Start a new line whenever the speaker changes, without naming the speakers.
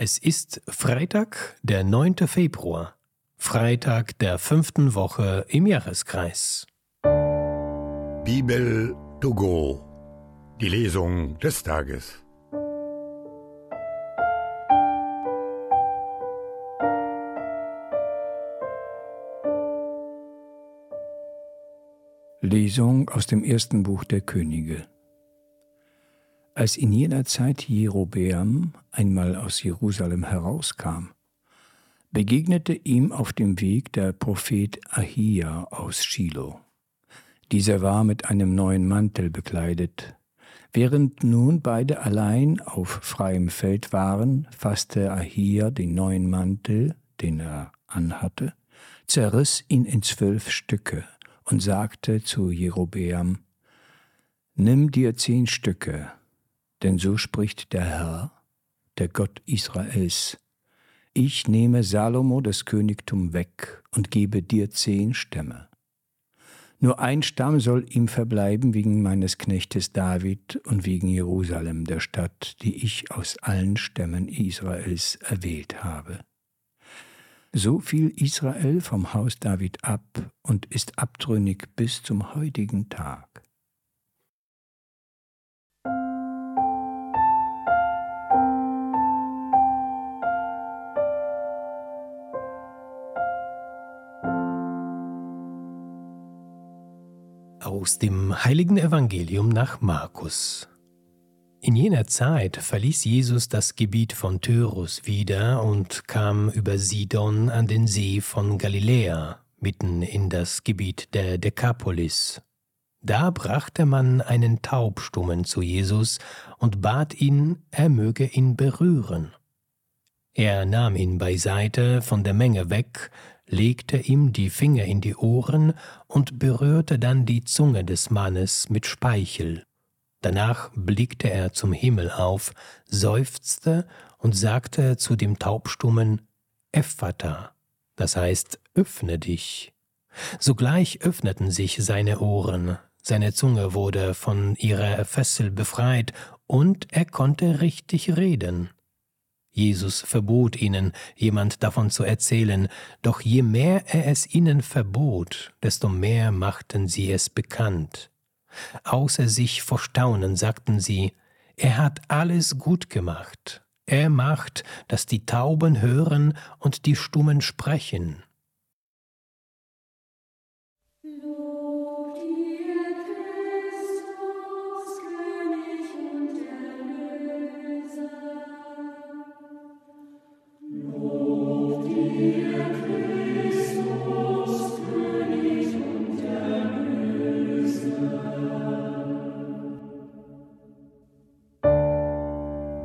Es ist Freitag, der 9. Februar, Freitag der fünften Woche im Jahreskreis.
Bibel to go, die Lesung des Tages.
Lesung aus dem ersten Buch der Könige. Als in jener Zeit Jerobeam einmal aus Jerusalem herauskam, begegnete ihm auf dem Weg der Prophet Ahia aus Shiloh. Dieser war mit einem neuen Mantel bekleidet. Während nun beide allein auf freiem Feld waren, fasste Ahia den neuen Mantel, den er anhatte, zerriss ihn in zwölf Stücke und sagte zu Jerobeam, Nimm dir zehn Stücke, denn so spricht der Herr, der Gott Israels, ich nehme Salomo das Königtum weg und gebe dir zehn Stämme. Nur ein Stamm soll ihm verbleiben wegen meines Knechtes David und wegen Jerusalem, der Stadt, die ich aus allen Stämmen Israels erwählt habe. So fiel Israel vom Haus David ab und ist abtrünnig bis zum heutigen Tag.
Aus dem heiligen Evangelium nach Markus. In jener Zeit verließ Jesus das Gebiet von Tyrus wieder und kam über Sidon an den See von Galiläa, mitten in das Gebiet der Dekapolis. Da brachte man einen Taubstummen zu Jesus und bat ihn, er möge ihn berühren. Er nahm ihn beiseite von der Menge weg, legte ihm die Finger in die Ohren und berührte dann die Zunge des Mannes mit Speichel. Danach blickte er zum Himmel auf, seufzte und sagte zu dem Taubstummen Ephata, das heißt öffne dich. Sogleich öffneten sich seine Ohren, seine Zunge wurde von ihrer Fessel befreit und er konnte richtig reden. Jesus verbot ihnen, jemand davon zu erzählen, doch je mehr er es ihnen verbot, desto mehr machten sie es bekannt. Außer sich vor Staunen sagten sie, er hat alles gut gemacht. Er macht, dass die Tauben hören und die Stummen sprechen.